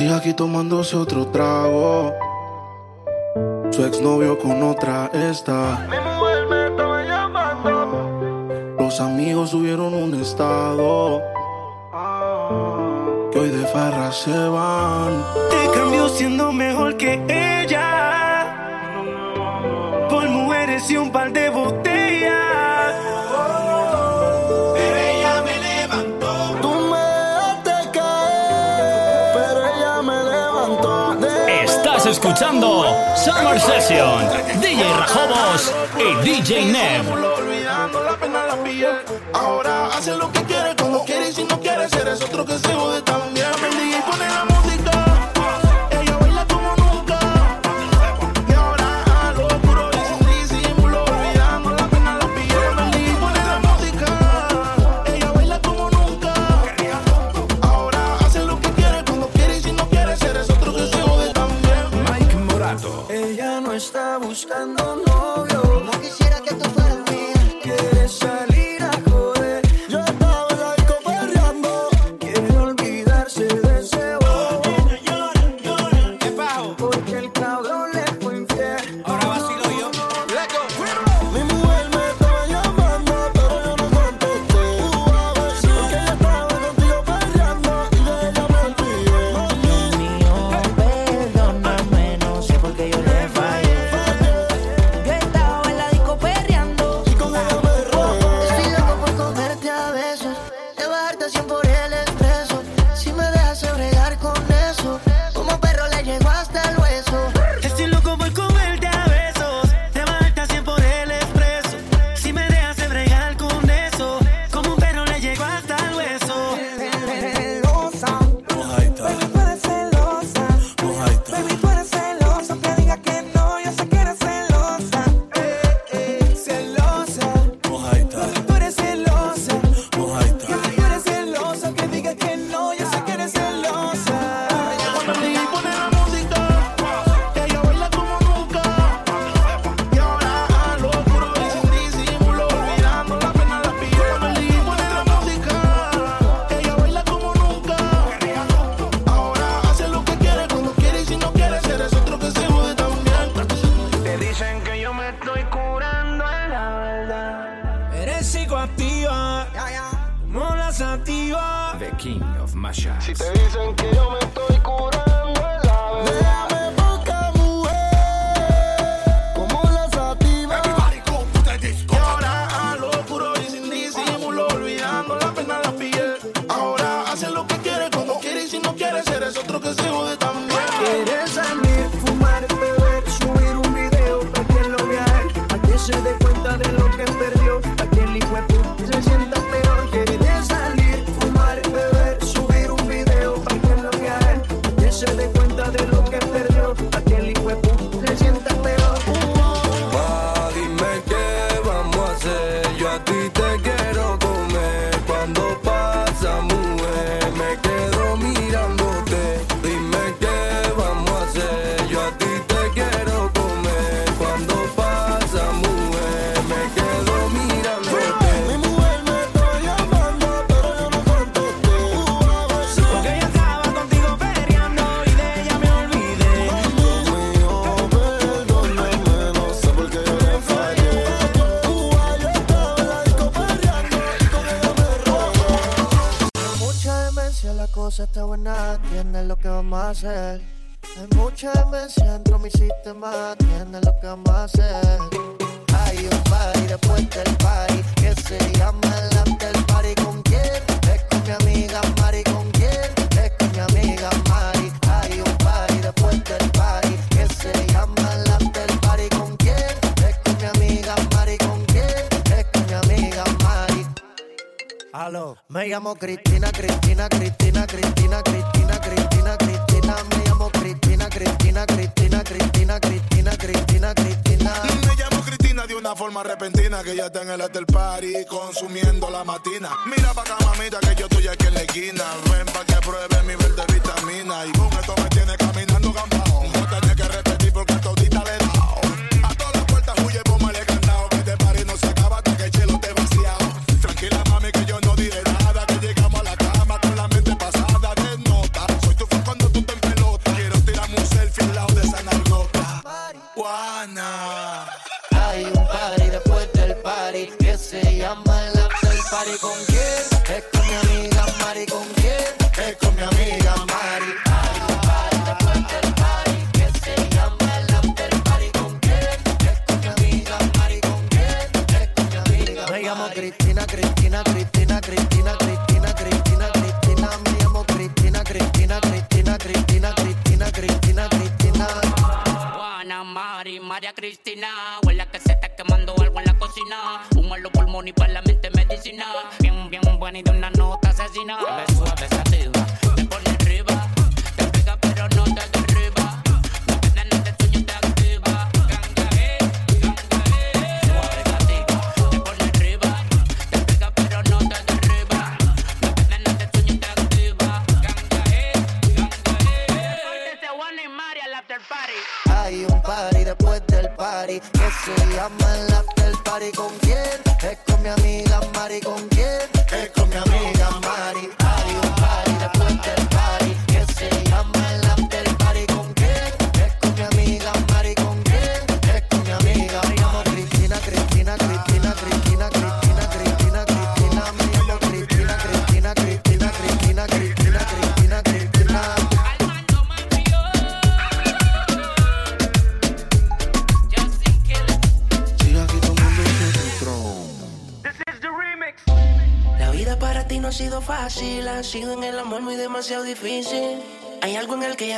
sigue aquí tomándose otro trago. Su exnovio con otra está. Mi mujer me estaba llamando. Los amigos subieron un estado. Que hoy de farra se van. Te cambió siendo mejor que ella. Por mujeres y un par de botellas. escuchando Summer Session, DJ Rajobos y DJ Neb. Ahora hace lo que quiere, cuando quiere y si no quiere ser es otro que se jode también. y pone la what I do.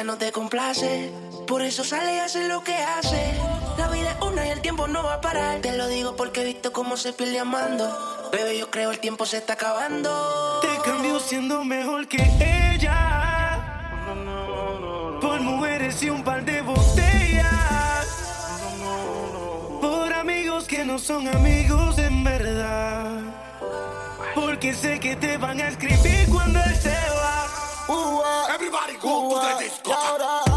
no te complace. Por eso sale y hace lo que hace. La vida es una y el tiempo no va a parar. Te lo digo porque he visto cómo se pierde amando. Bebé, yo creo el tiempo se está acabando. Te cambió siendo mejor que ella. Por mujeres y un par de botellas. Por amigos que no son amigos en verdad. Porque sé que te van a escribir cuando estés. Everybody go to the disco.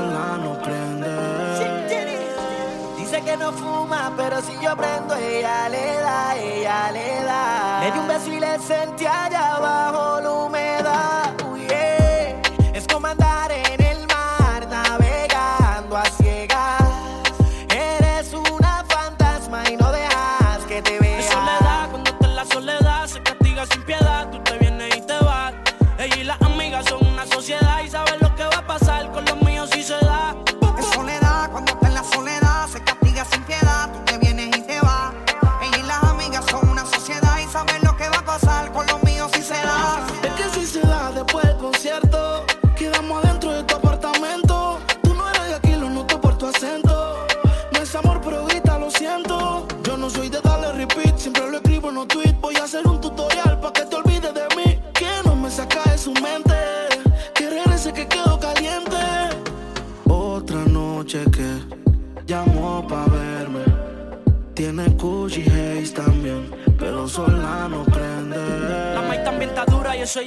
no. Dice que no fuma, pero si yo prendo, ella le da, ella le da. Le di un beso y le sentí allá abajo lumen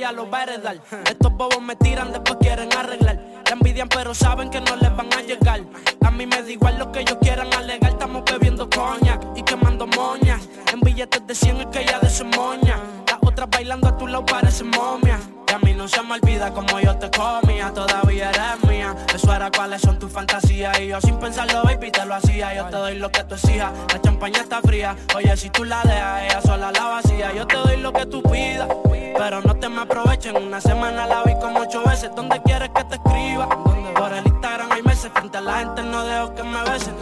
ella los va a. Estos bobos me tiran, después quieren arreglar. La envidian, pero saben que no les van a llegar. A mí me da igual lo que ellos quieran alegar. Estamos bebiendo coña y quemando moñas. En billetes de 100 es que ella desemoña. Las otras bailando a tu lado parecen momias. Y a mí no se me olvida como yo te comía, todavía eres mía. Eso era cuáles son tus fantasías. Y yo sin pensarlo, baby, te lo hacía. Yo te doy lo que tú exijas. La champaña está fría. Oye, si tú la dejas, ella sola la vacía. Yo te doy lo que una semana la vi como ocho veces. ¿Dónde quieres que te escriba? ¿Dónde? Por el Instagram hay meses. Frente a la gente no dejo que me besen.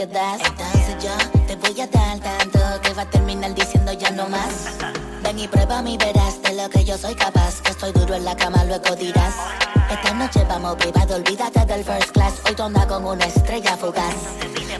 Entonces yo te voy a dar tanto que va a terminar diciendo ya no más. Ven y prueba mi verás de lo que yo soy capaz, que estoy duro en la cama, luego dirás. Esta noche vamos privado, olvídate del first class, hoy tonda con una estrella fugaz.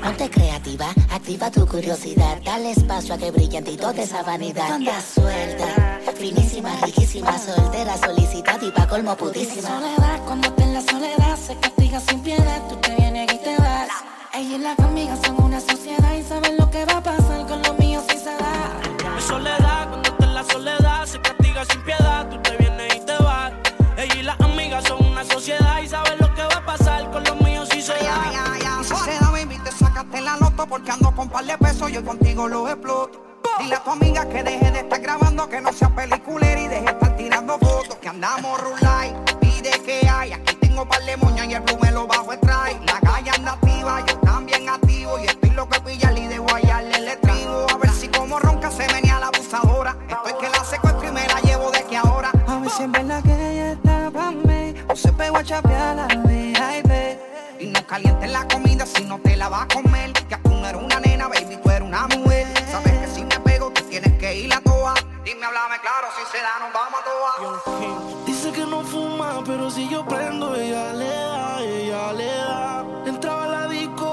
Ponte creativa, activa tu curiosidad, dale espacio a que brille en ti toda esa vanidad. Tonda suelta, finísima, riquísima, soltera, solicitada y pa' colmo pudísima. Soledad, cuando te en la soledad se castiga sin piedad, tú te vienes y te vas. Ella y las amigas son una sociedad y saben lo que va a pasar con lo mío si se da. Mi soledad, cuando estás en la soledad, se castiga sin piedad, tú te vienes y te vas. Ella y las amigas son una sociedad y saben lo que va a pasar con los míos si se da. Y si se da, baby, te sacaste la loto porque ando con par de pesos, yo contigo lo exploto. Dile a tu amiga que deje de estar grabando, que no sea peliculera y deje de estar tirando fotos. Que andamos rulay, pide que hay. Aquí tengo par de moñas y el blue me lo bajo extrae. La calle anda activa, yo también activo. Y estoy loco de pillarle y de guayarle el estribo. A ver si como ronca se venía la abusadora. Estoy que la secuestro y me la llevo de que ahora. A ver si es verdad que ella está pa' mí O se pegó a chapear la VIP Y no calientes la comida si no te la vas a comer. Ya tú no eres una nena, baby, tú eres una mujer. Sabes que si me pego, tú tienes que ir a toa. Dime, háblame claro, si se da, nos vamos a toa. Que no fuma, pero si yo prendo, ella le da, ella le da. Entraba a la discoteca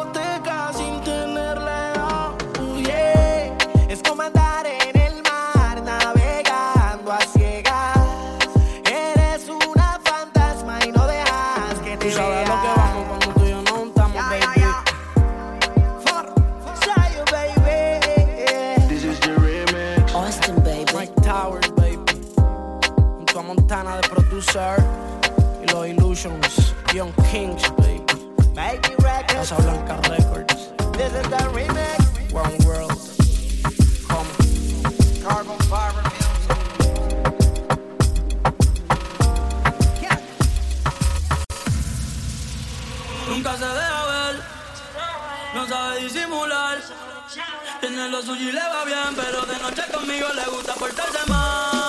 producer. Y los Illusions. Young Kings, baby. Casa Blanca Records. This is the remix. One World. Come. Carbon fiber Nunca se deja ver, no sabe disimular. Tiene lo suyo y le va bien, pero de noche conmigo le gusta portarse mal.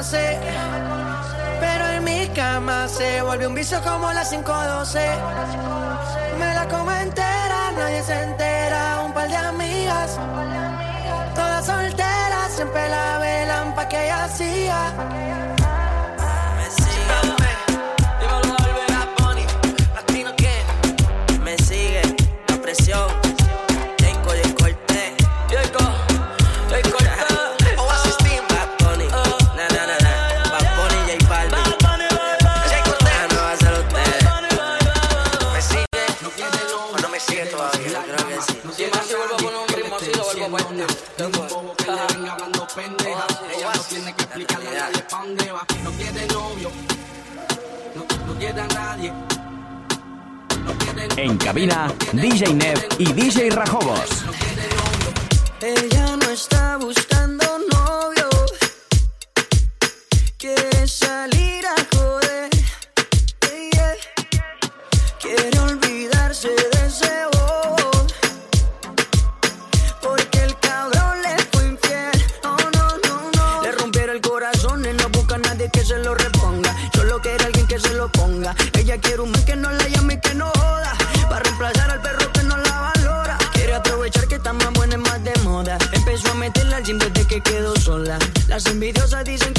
Pero en mi cama se volvió un vicio como la 512. Me la como entera, nadie se entera. Un par de amigas, todas solteras, siempre la velan pa' que ella hacía. En cabina, DJ Nev y DJ Rajobos. Ella no está buscando novio. Quiere salir a joder. Hey, yeah. Quiere olvidarse de ese bobo. Porque el cabrón le fue infiel. Oh, no, no, no. Le rompieron el corazón y no busca a nadie que se lo reponga. Solo quiere alguien que se lo ponga. Ella quiere un Las envidiosas dicen que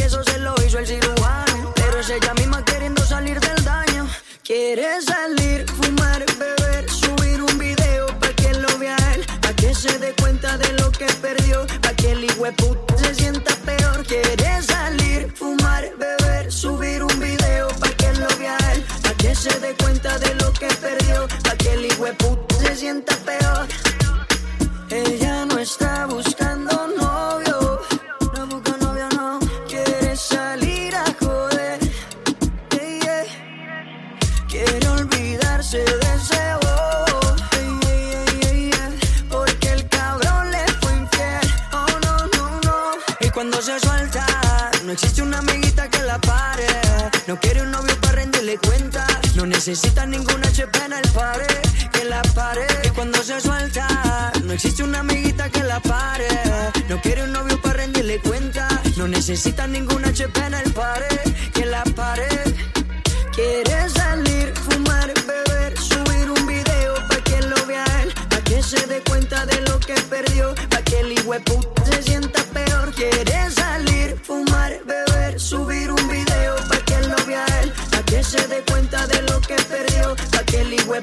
Quiere salir, fumar, beber, subir un video pa' que lo vea él, pa' que se dé cuenta de lo que perdió, pa' que el hijo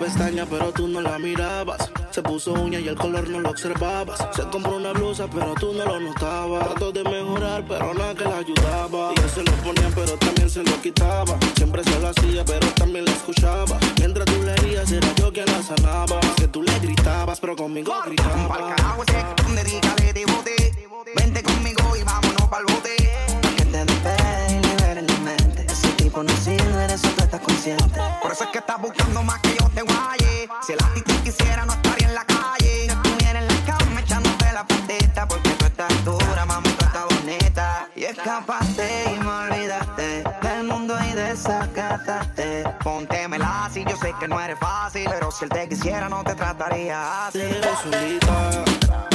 pestaña, pero tú no la mirabas. Se puso uña y el color no lo observabas. Se compró una blusa, pero tú no lo notabas. Trató de mejorar, pero nada que la ayudaba. Y él se lo ponía, pero también se lo quitaba. Siempre se lo hacía, pero mataste. Póntemela si yo sé que no eres fácil, pero si él te quisiera no te trataría así. Te.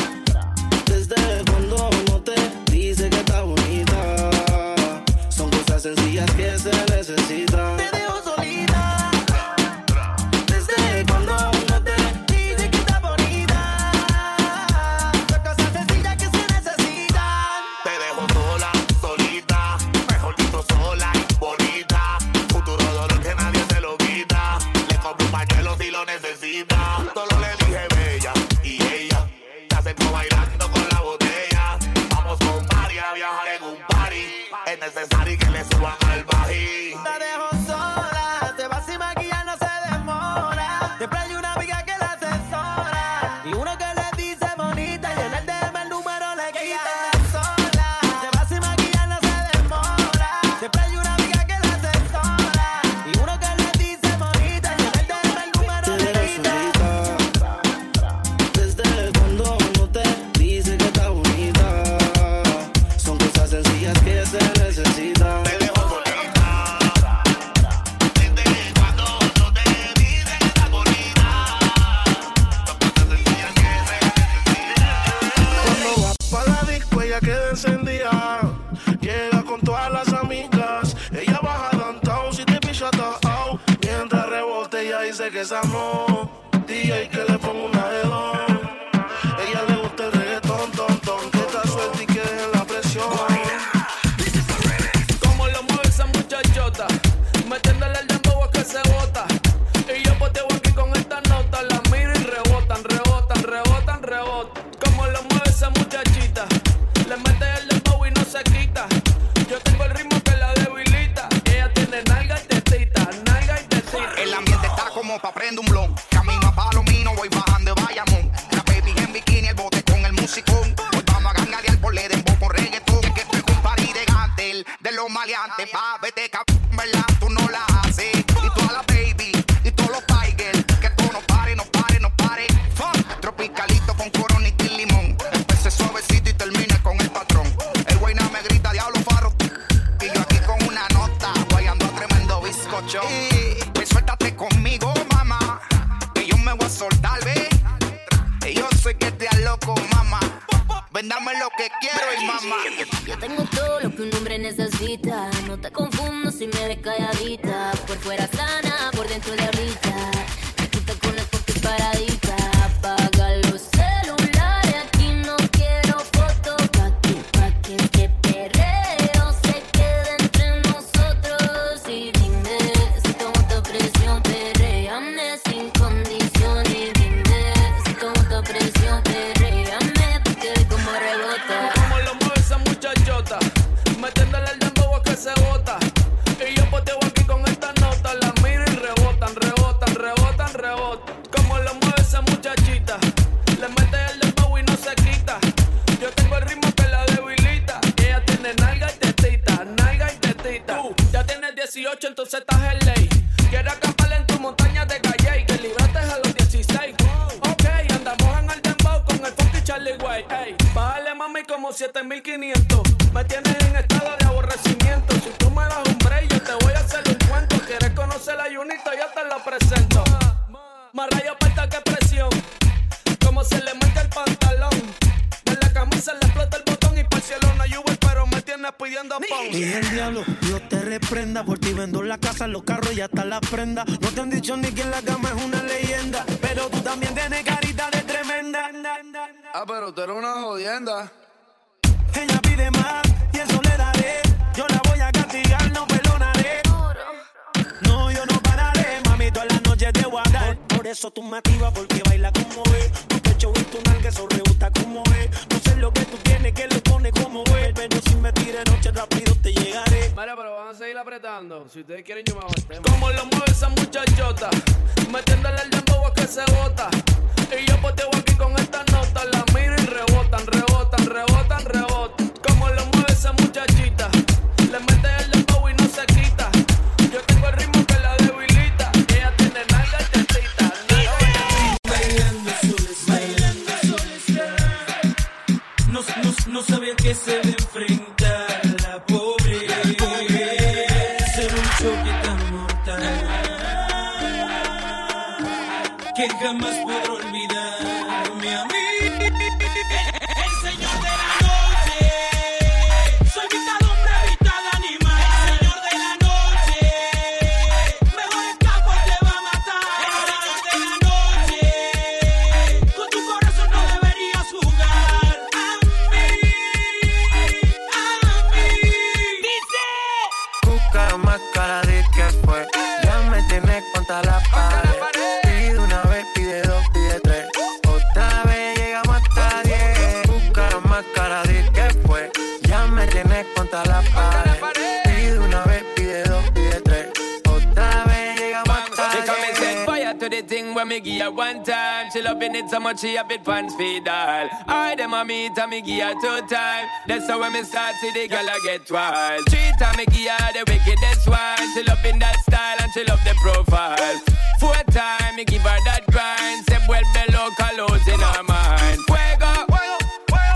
It so much she a bit pants feed all. I dem a meet and me give her two time. That's how when me start see the girl I get wild. Three time me give her the wickedest one. She loving that style and she love the profile. Four time me give her that grind. Say well below colors in her mind. Fuego,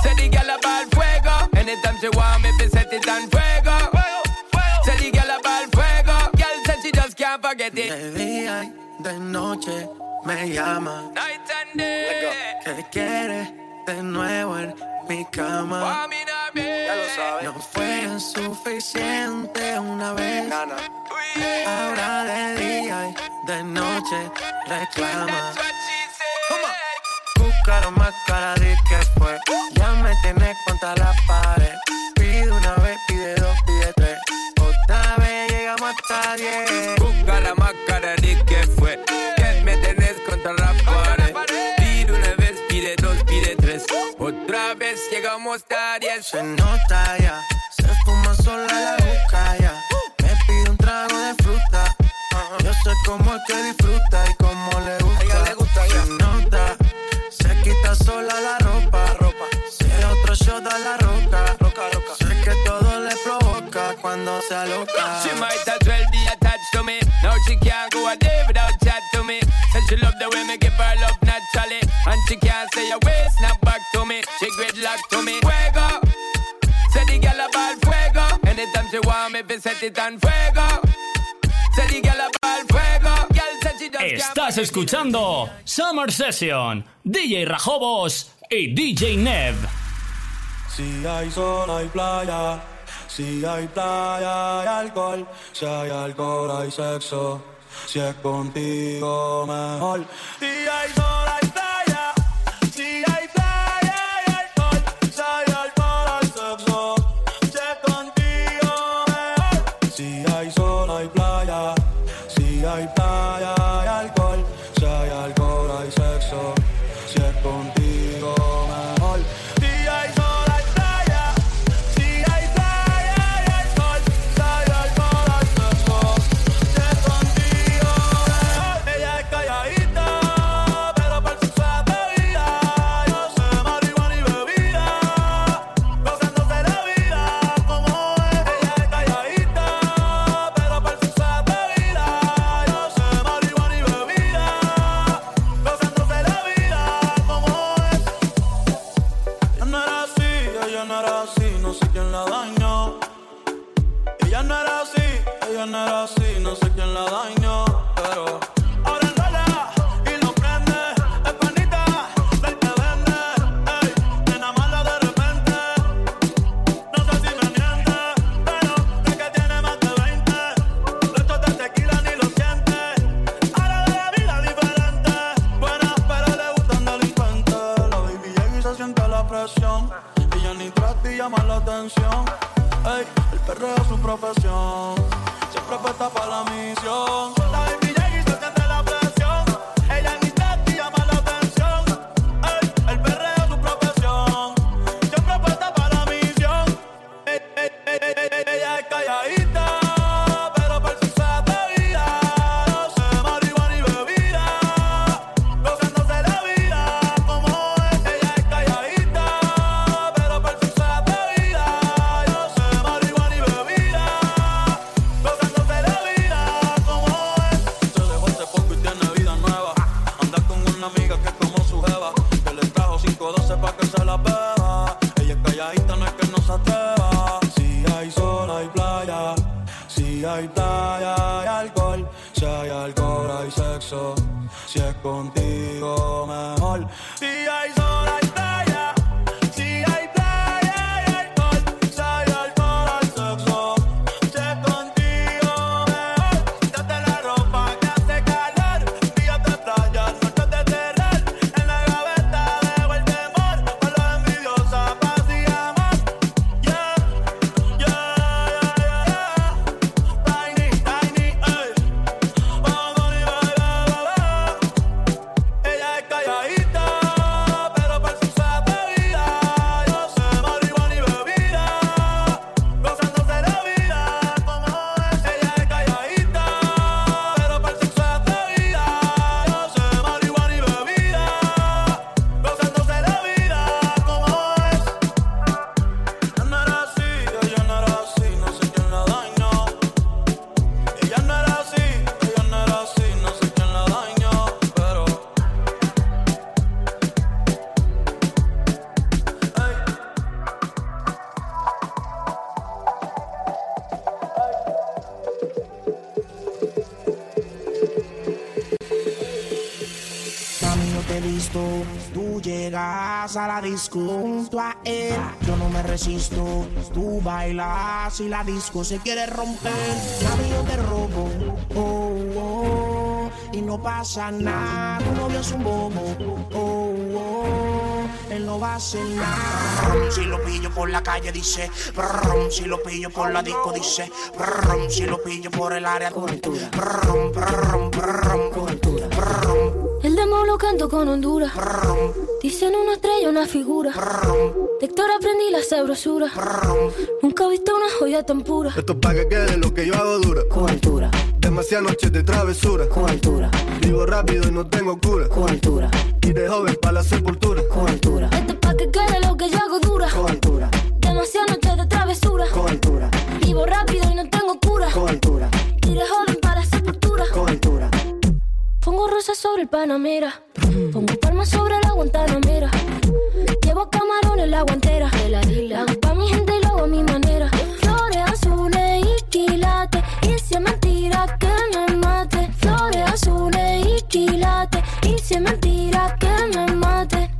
say the girl about fuego. Anytime she want me, fi set it on fuego. Say the girl about fuego. Girl said she just can't forget it. De día y de noche me llama. Night and day. Que quiere de nuevo en mi cama. Ya lo sabes. No fue suficiente una vez. Ahora de día y de noche reclama. Buscaron más cara de que fue. Ya me tienes contra la pared. Pide una vez, pide dos, pide tres. Otra vez llegamos hasta diez. Llegamos diez. Se nota ya, se fuma sola la boca ya. Me pide un trago de fruta. Yo sé cómo es que disfruta y cómo le gusta. le gusta Se nota, se quita sola la ropa. ropa. Se otro shot a la roca. roca, roca. Sé que todo le provoca cuando se aloca. Estás escuchando Summer Session, DJ Rajobos y DJ Nev. Si hay sol, hay playa. Si hay playa, hay alcohol. Si hay alcohol, hay sexo. Si es contigo, mejor. Si hay sol, hay Si hay disco junto a él. Yo no me resisto, tú bailas y la disco se quiere romper. Mami, yo te robo, oh, oh, y no pasa nada. Tu novio es un bobo, oh, oh, él no va a hacer nada. Si lo pillo por la calle, dice, brum, si lo pillo por la disco, dice, brum, si lo pillo por el área, cobertura, brum, brum, brum, cobertura, brum. Demo lo canto con Honduras. Dicen una estrella, una figura. De Héctor aprendí la sabrosura. Nunca he visto una joya tan pura. Esto es pa' que quede lo que yo hago dura. Con altura. Demasiadas noches de travesura. Con altura. Vivo rápido y no tengo cura. Con altura. Y de joven para la sepultura. Con altura. Esto es pa' que quede lo que yo hago dura. Con altura. Demasiadas noches de travesura. Con altura. Vivo rápido sobre el Panamera. Pongo palmas sobre la Guantanamera. Llevo camarones la guantera. La hago pa' mi gente y lo hago a mi manera. Flores azules y quilates. Y si es mentira que me mate. Flores azules y quilates. Y si es mentira que me mate.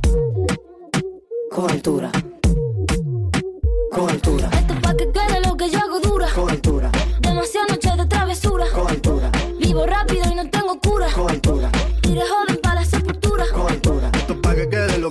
Con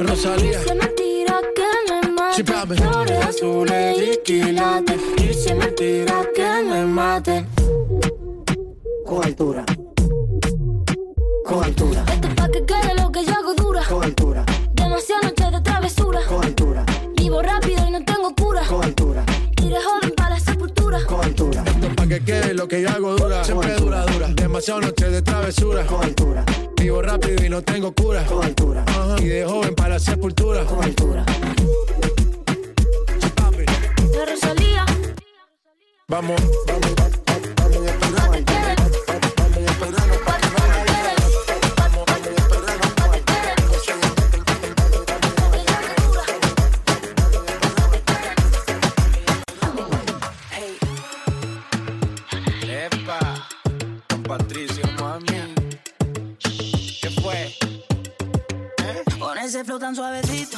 Rosalía. Es mentira que me mate. Sí. Flores azules y quilates. Es mentira que me mate. Con altura. Con altura. Esto es pa' que quede lo que yo hago dura. Con altura. Demasiadas noches de travesura. Con altura. Vivo rápido y no tengo cura. Con altura. De joven para la sepultura. Con altura. Esto es pa' que quede lo que yo hago dura. Siempre dura, dura. Demasiado noches de travesura. Con altura. Vivo rápido y no tengo cura. Con altura. Ajá. Y de joven para la sepultura. Con altura. La Rosalía. Vamos, vamos, flow tan suavecito.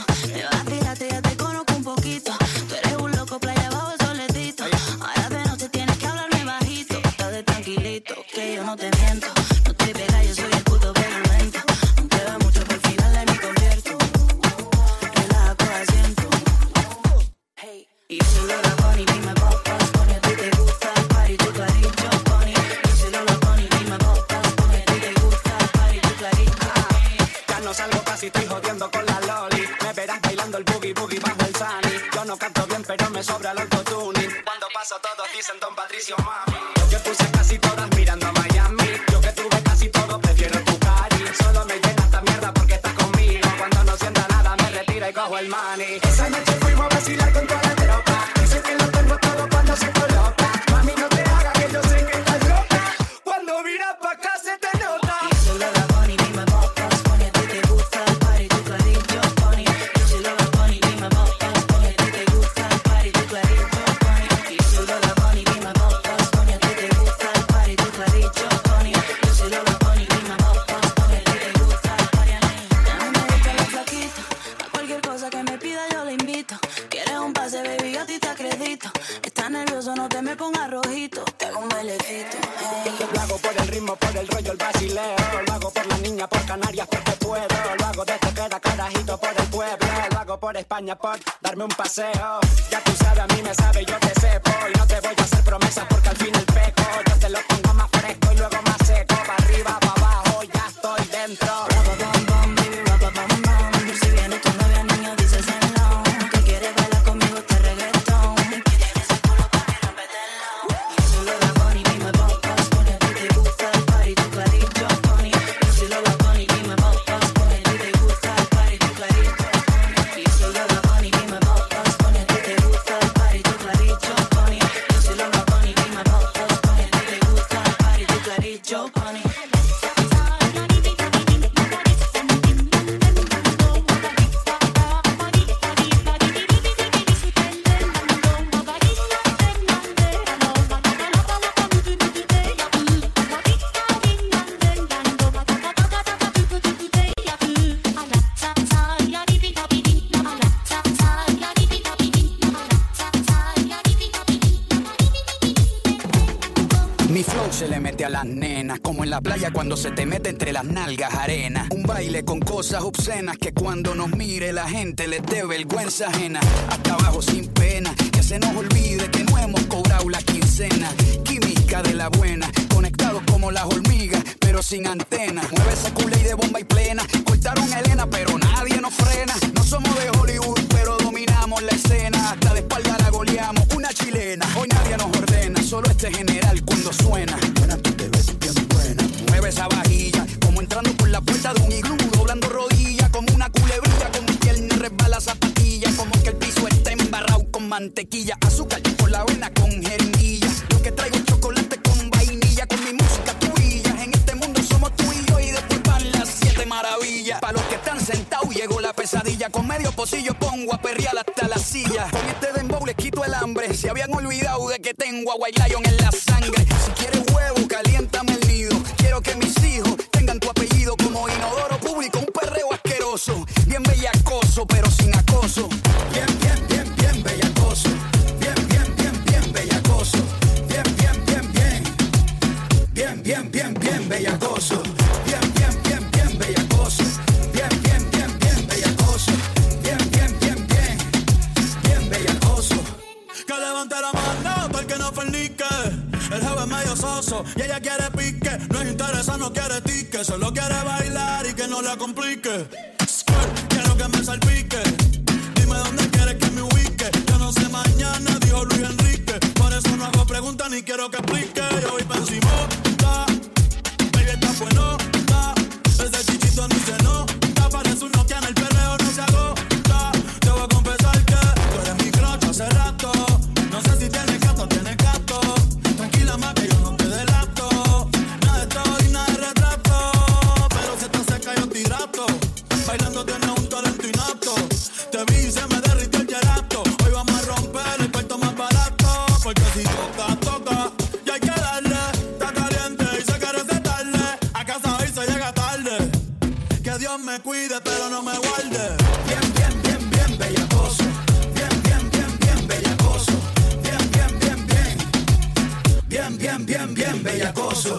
las nenas, como en la playa cuando se te mete entre las nalgas arena. Un baile con cosas obscenas que cuando nos mire la gente les dé vergüenza ajena. Hasta abajo sin pena, que se nos olvide que no hemos cobrado la quincena. Química de la buena, conectados como las hormigas, pero sin antena. Mueve esa culé de bomba y plena. Cortaron a Elena, pero nadie nos frena. No somos de Hollywood, pero dominamos la escena. Hasta de espalda la goleamos, una chilena. Hoy nadie nos ordena, solo este general cuando suena. mantequilla, azúcar y por la avena con jeringuilla. Lo que traigo es chocolate con vainilla, con mi música tú. En este mundo somos tú y yo y después van las siete maravillas. Para los que están sentados llegó la pesadilla, con medio pocillo pongo a perrear hasta la silla. Con este dembow les quito el hambre, se habían olvidado de que tengo a White Lion en la sangre. Si quieres huevo, caliéntame el nido. Quiero que mis hijos tengan tu apellido como inodoro público, un perreo asqueroso, bien bellacoso pero sin acoso. de que solo quiere bailar y que no la complique. Squirt, quiero que me salpique. Dime dónde quieres que me ubique. Yo no sé mañana, dijo Luis Enrique. Por eso no hago preguntas ni quiero que explique. Yo bien, bien, bien bellacoso.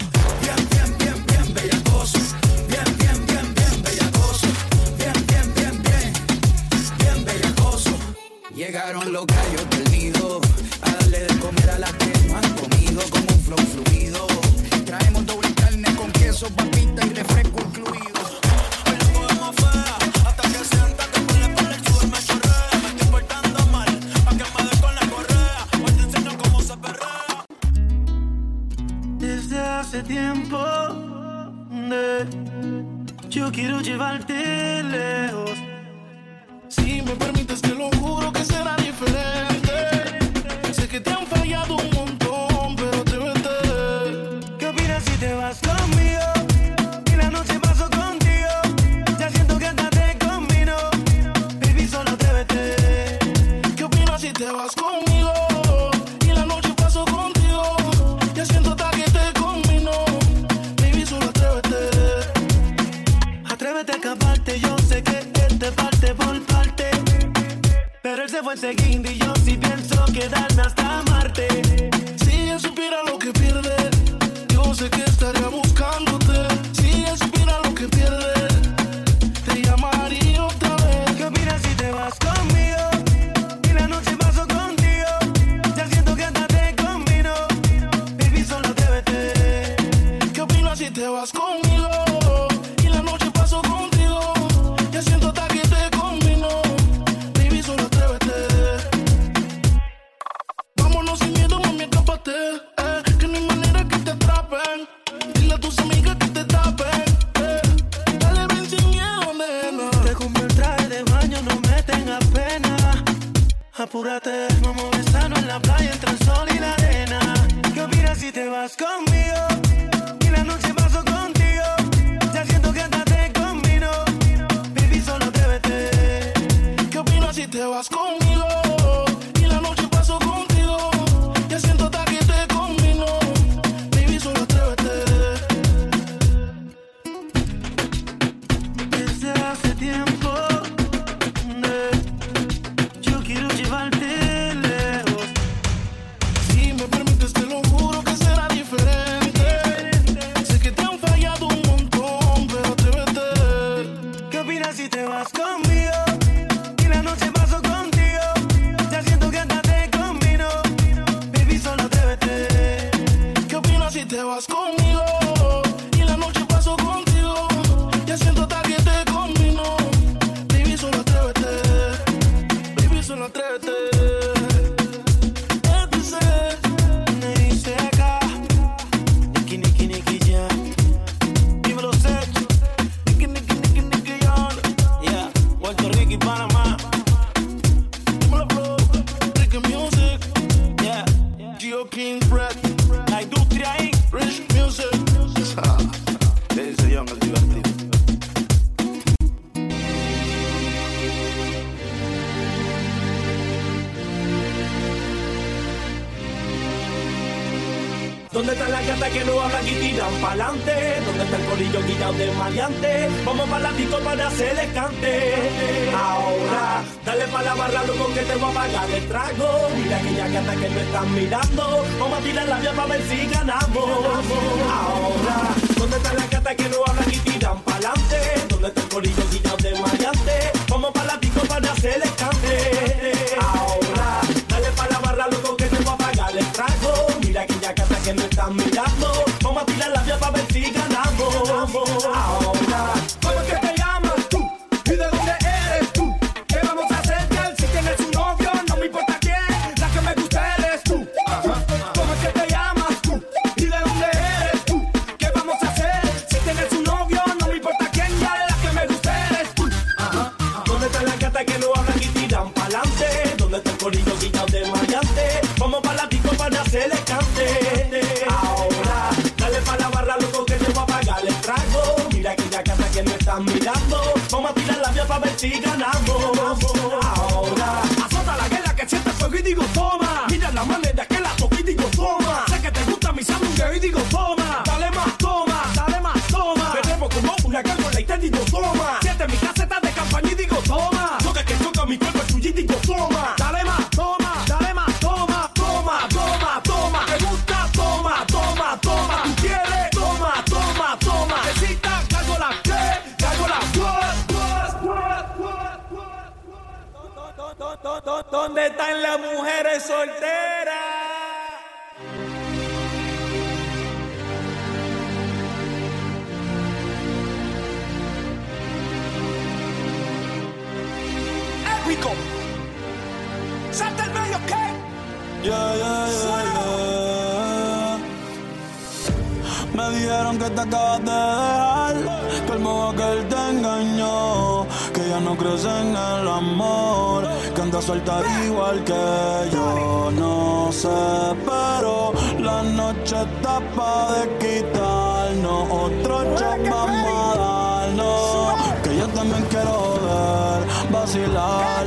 Sé, pero la noche está pa' de quitarnos, otro shot vamos a darnos, que yo también quiero ver, vacilar.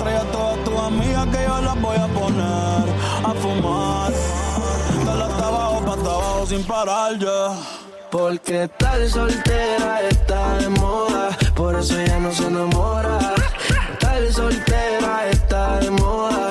Trae a todas tus amigas que yo las voy a poner a fumar. Dale hasta abajo, pa' hasta abajo sin parar ya. Porque estar soltera está de moda, por eso ella no se enamora. Estar soltera está de moda,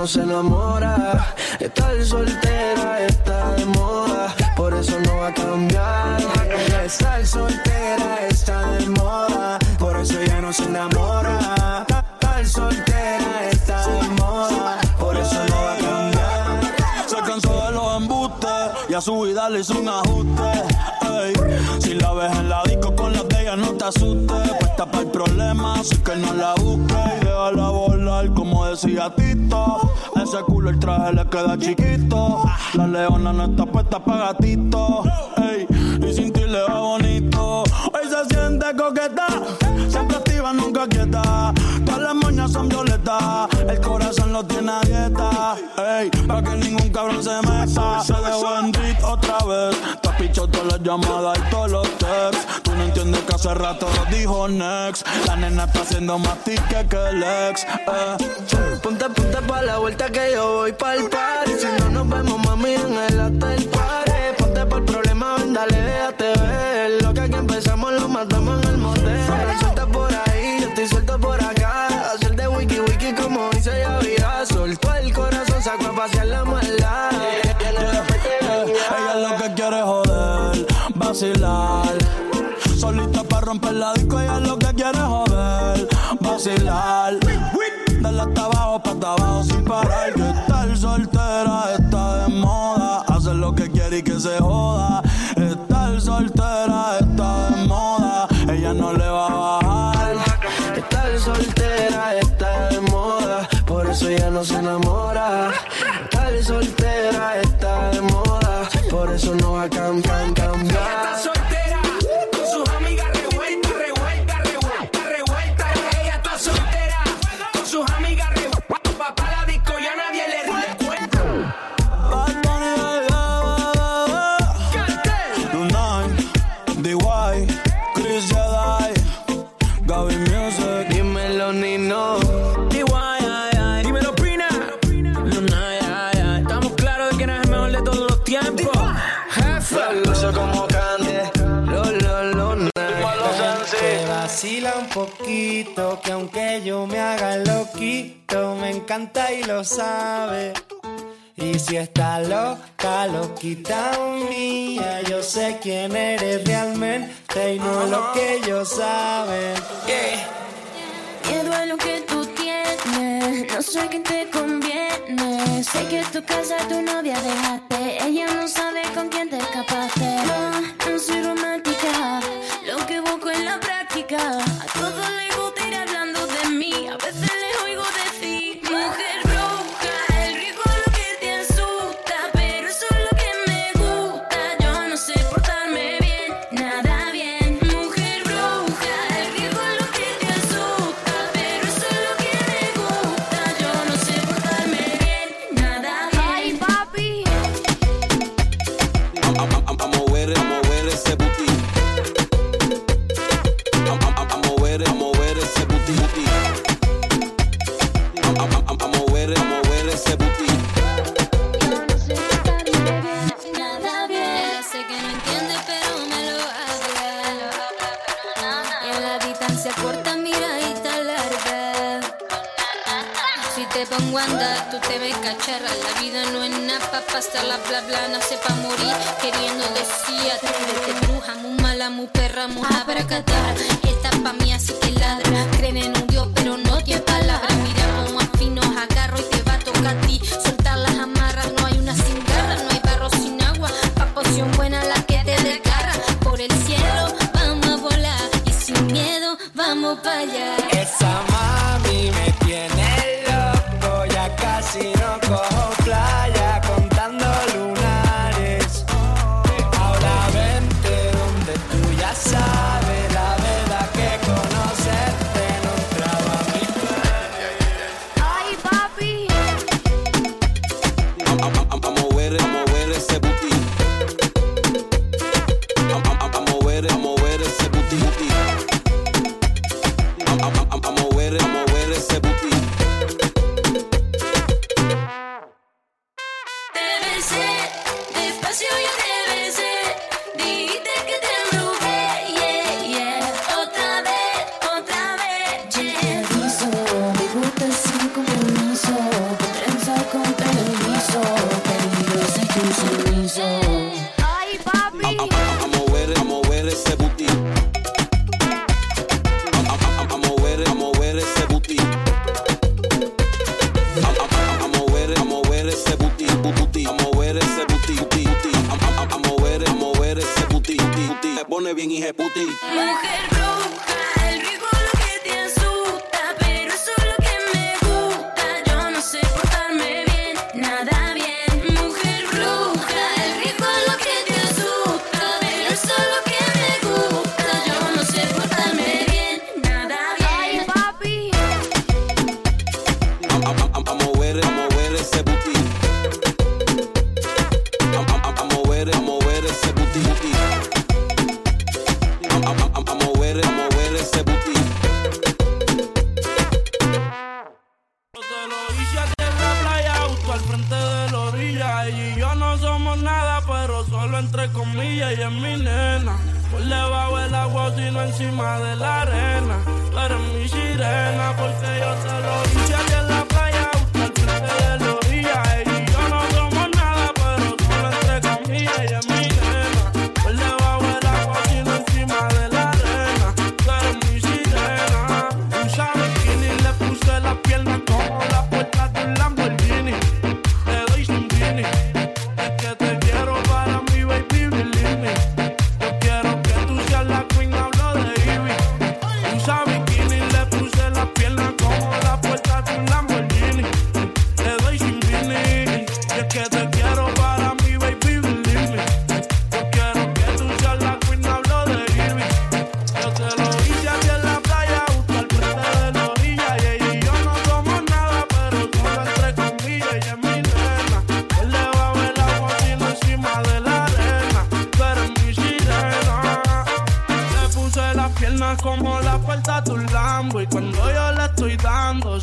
No se enamora. Estar soltera está de moda, por eso no va a cambiar. Estar soltera está de moda, por eso ya no se enamora. Estar soltera está de moda, por eso no va a cambiar. Se cansó de los embustes y a su vida le hizo un ajuste. Ey, si la ves en la disco con la de no te asustes. Puesta para el problema, así que no la busques y déjala volar, como decía Tito. Ese culo el traje le queda chiquito. La leona no está puesta para gatito. Ey, y sin ti le va bonito. Hoy se siente coqueta, siempre activa, nunca quieta. Todas las moñas son violetas, el corazón lo tiene a dieta. Ey, para que ningún cabrón se meta. Se dejó en otra vez. Te has pichado todas las llamadas y todos los texts. Hace rato dijo Next. La nena está haciendo más tique que el ex. Eh. Ponte, ponte pa' la vuelta que yo voy pa'l party. Si no nos vemos, mami, en el hotel party. Ponte por el problema, ven, dale, déjate ver. Lo que aquí empezamos lo matamos la disco, ella es lo que quiere joder, vacilar. Dale hasta abajo, pa' hasta abajo sin parar. Que estar soltera está de moda. Hacer lo que quiere y que se joda. que aunque yo me haga loquito, me encanta y lo sabe. Y si está loca, loquita mía, yo sé quién eres realmente y no lo que ellos saben. Yeah. Miedo a lo que tú tienes, no sé quién te conviene. Sé que tu casa tu novia dejaste, ella no sabe con quién te escapaste. No, no soy romántica. la charra, la vida no es nada pa' pasarla bla bla, nace pa' morir, queriendo decir atrévete, bruja, muy mala, muy perra, muy abracadabra, esta pa' mí así que ladra, creen en un dios pero no tiene palabra, mira como afino, agarro y te va a tocar a ti, soltar las amarras, no hay una sin garra, no hay barro sin agua, pa' poción buena la que te desgarra, por el cielo vamos a volar, y sin miedo vamos pa' allá. mango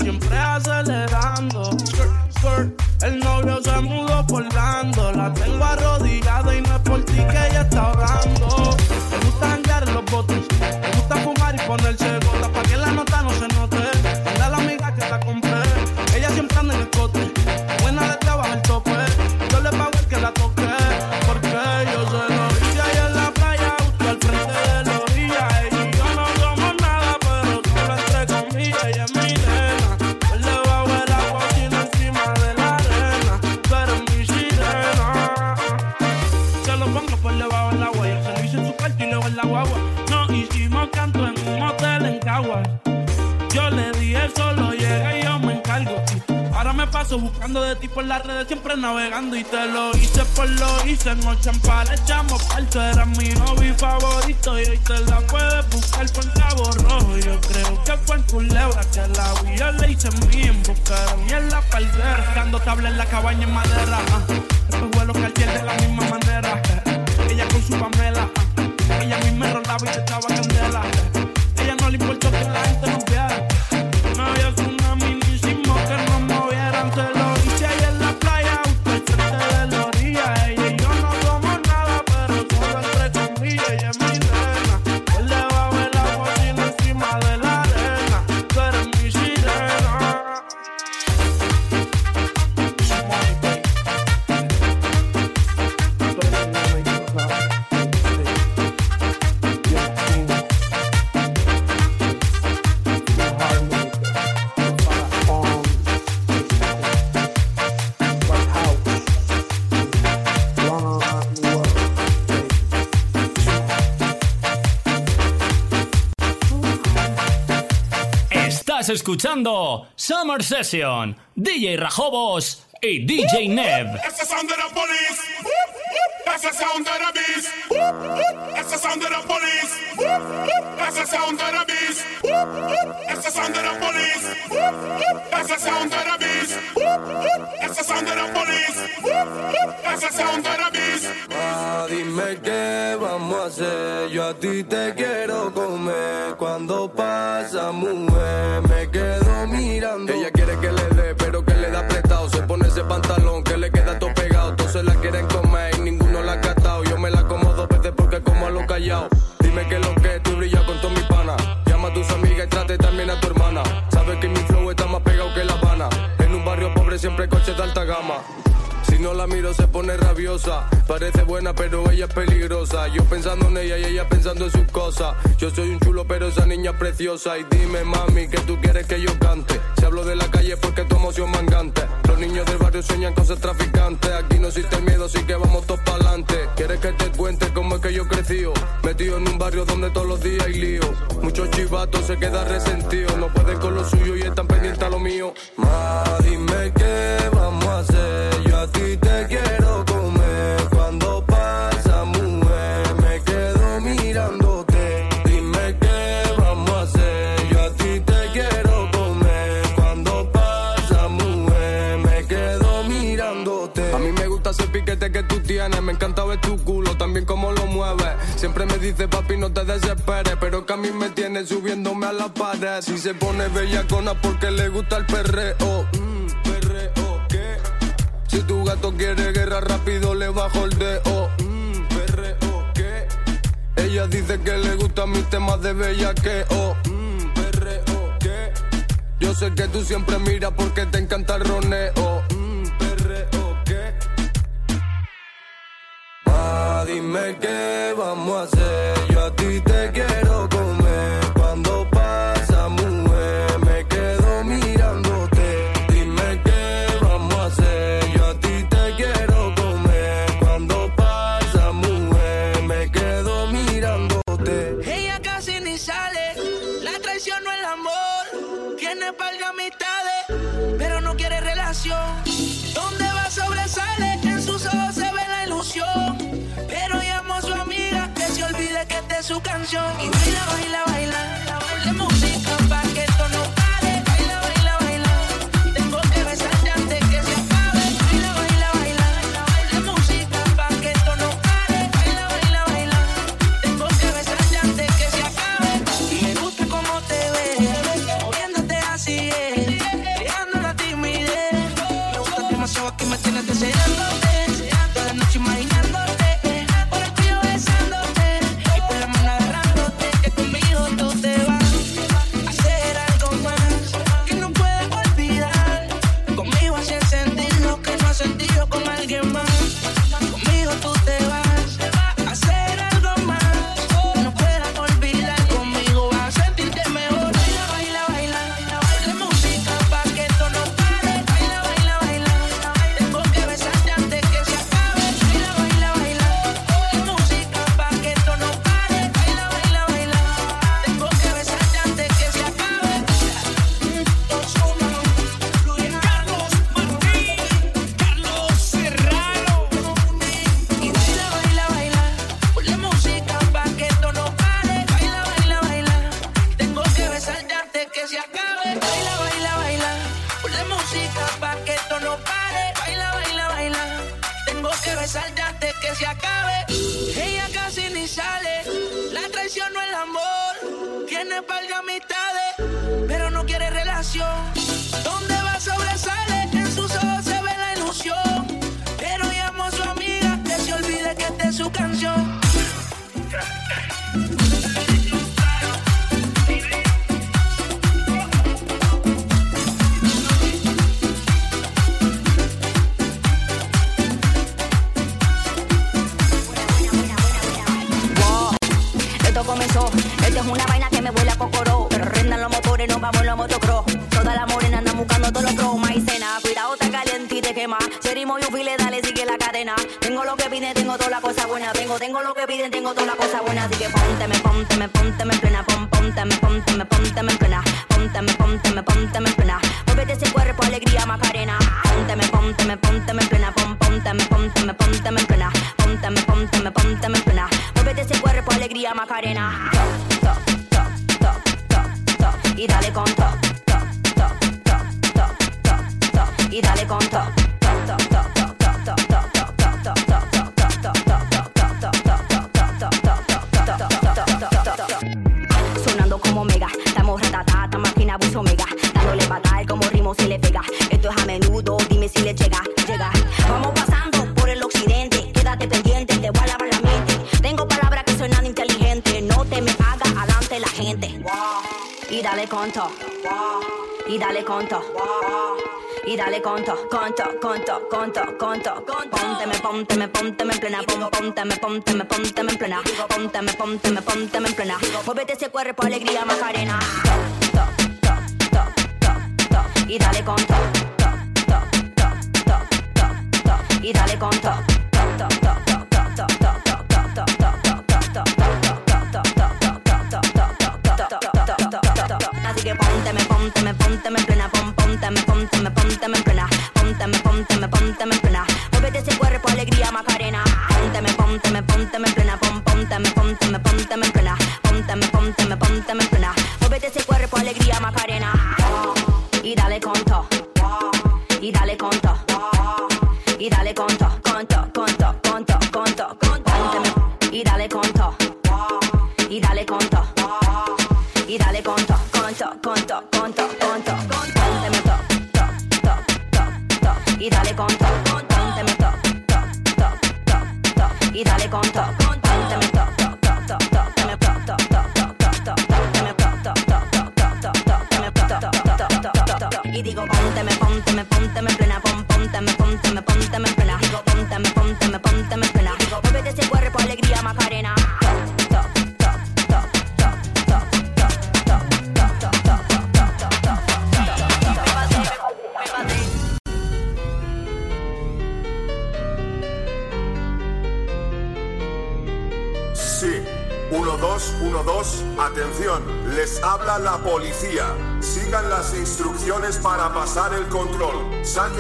se emparechamos falto Era mi hobby favorito y hoy te la puedes buscar con cabo rojo. Yo creo que fue en culebra que la vi yo le hice en mí en en la palguera. Dando tabla en la cabaña en madera. Estás escuchando Summer Session, DJ Rajobos y DJ Neb. It's the sound of the police. That's the sound of the beast. That's the sound of the police. That's the sound of the beast. That's the sound of the police. That's the sound of the beast. That's the sound of the police. That's the sound of the beast. Ah, dime qué vamos a hacer. Yo a ti te quiero comer. Cuando pasa, no la miro se pone rabiosa. Parece buena pero ella es peligrosa. Yo pensando en ella y ella pensando en sus cosas. Yo soy un chulo pero esa niña es preciosa. Y dime mami que tú quieres que yo cante. Si hablo de la calle porque tu emoción mangante. Los niños del barrio sueñan con ser traficantes. Aquí no existe miedo así que vamos todos para adelante. ¿Quieres que te cuente cómo es que yo crecí? Metido en un barrio donde todos los días hay lío. Muchos chivatos se quedan resentidos. No pueden con lo suyo y están pendientes a lo mío. Ma, Siempre me dice, papi, no te desesperes. Pero que a mí me tiene subiéndome a la pared. Si se pone bellacona porque le gusta el perreo. Mm, perreo, ¿qué? Si tu gato quiere guerra rápido le bajo el dedo. Mm, perreo, ¿qué? Ella dice que le gustan mis temas de bellaqueo. Mm, perreo, ¿qué? Yo sé que tú siempre miras porque te encanta el roneo. Dime qué vamos a hacer. Yo a ti te quiero canción. Y baila, baila. pónteme, pónteme en plena. Móvete ese cuerpo alegre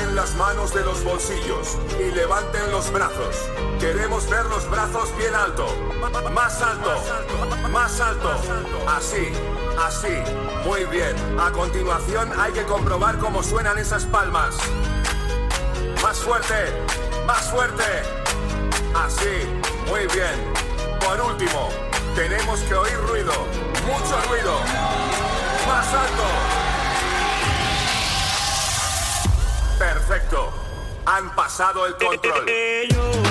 Las manos de los bolsillos y levanten los brazos. Queremos ver los brazos bien alto. Más alto. Más alto. Así. Así. Muy bien. A continuación hay que comprobar cómo suenan esas palmas. Más fuerte. Más fuerte. Así. Muy bien. Por último, tenemos que oír ruido. Mucho ruido. Más alto. Han pasado el control.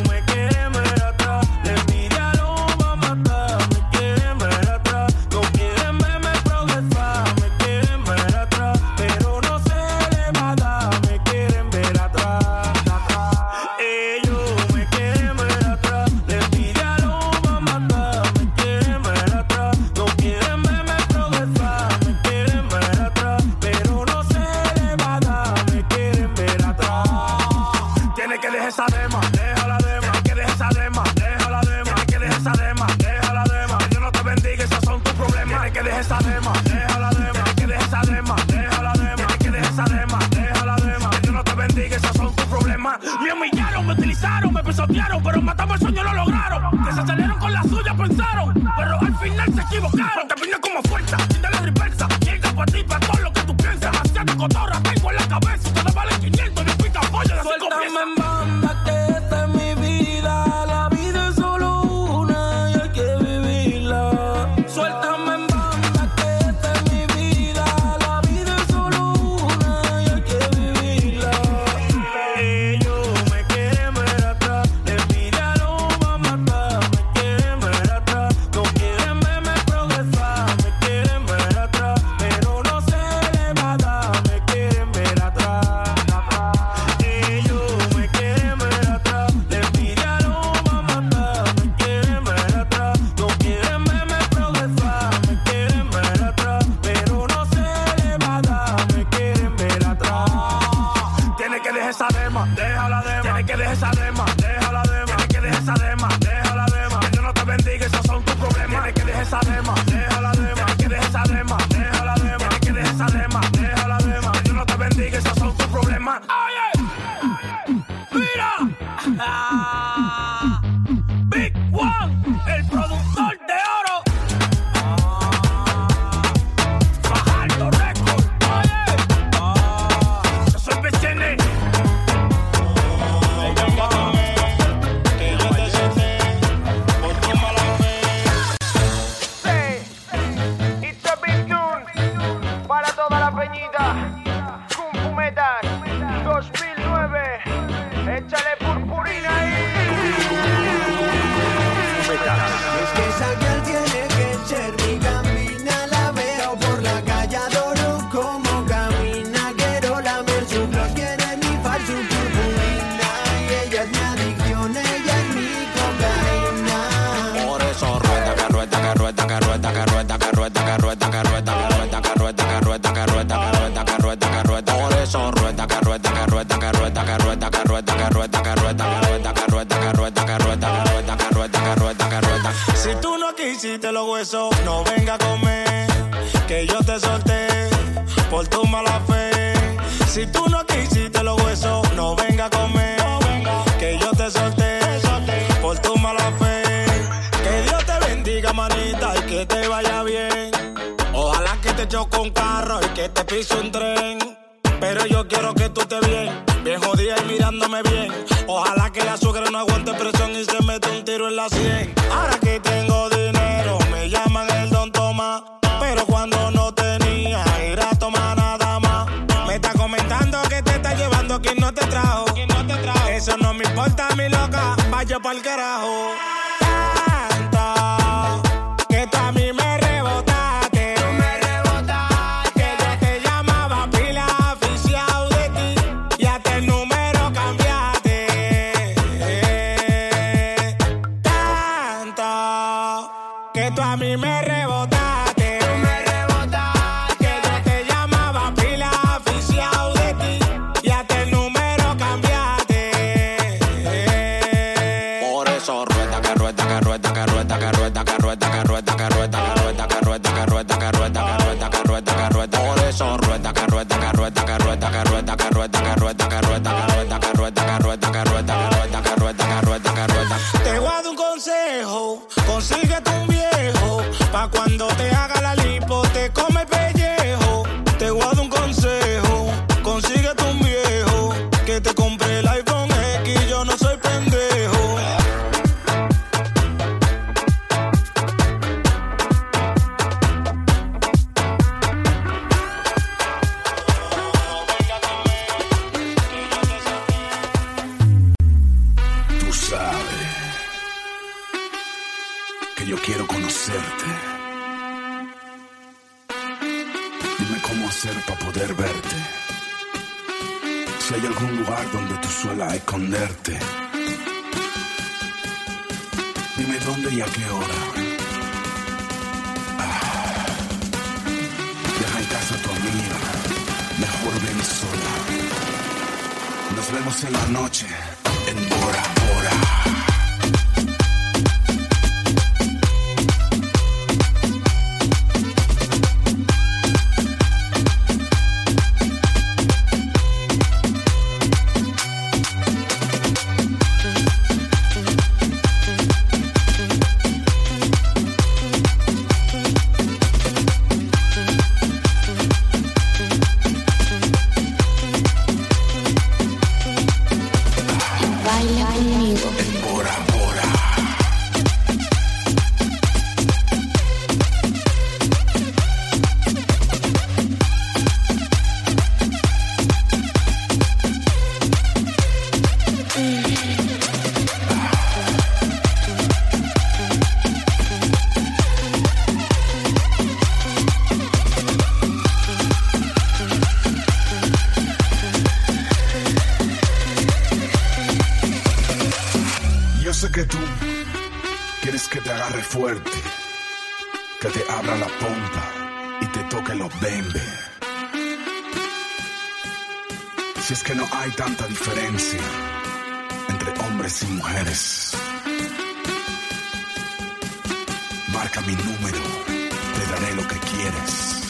que quieres.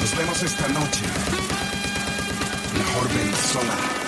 Nos vemos esta noche. Mejor ven sola.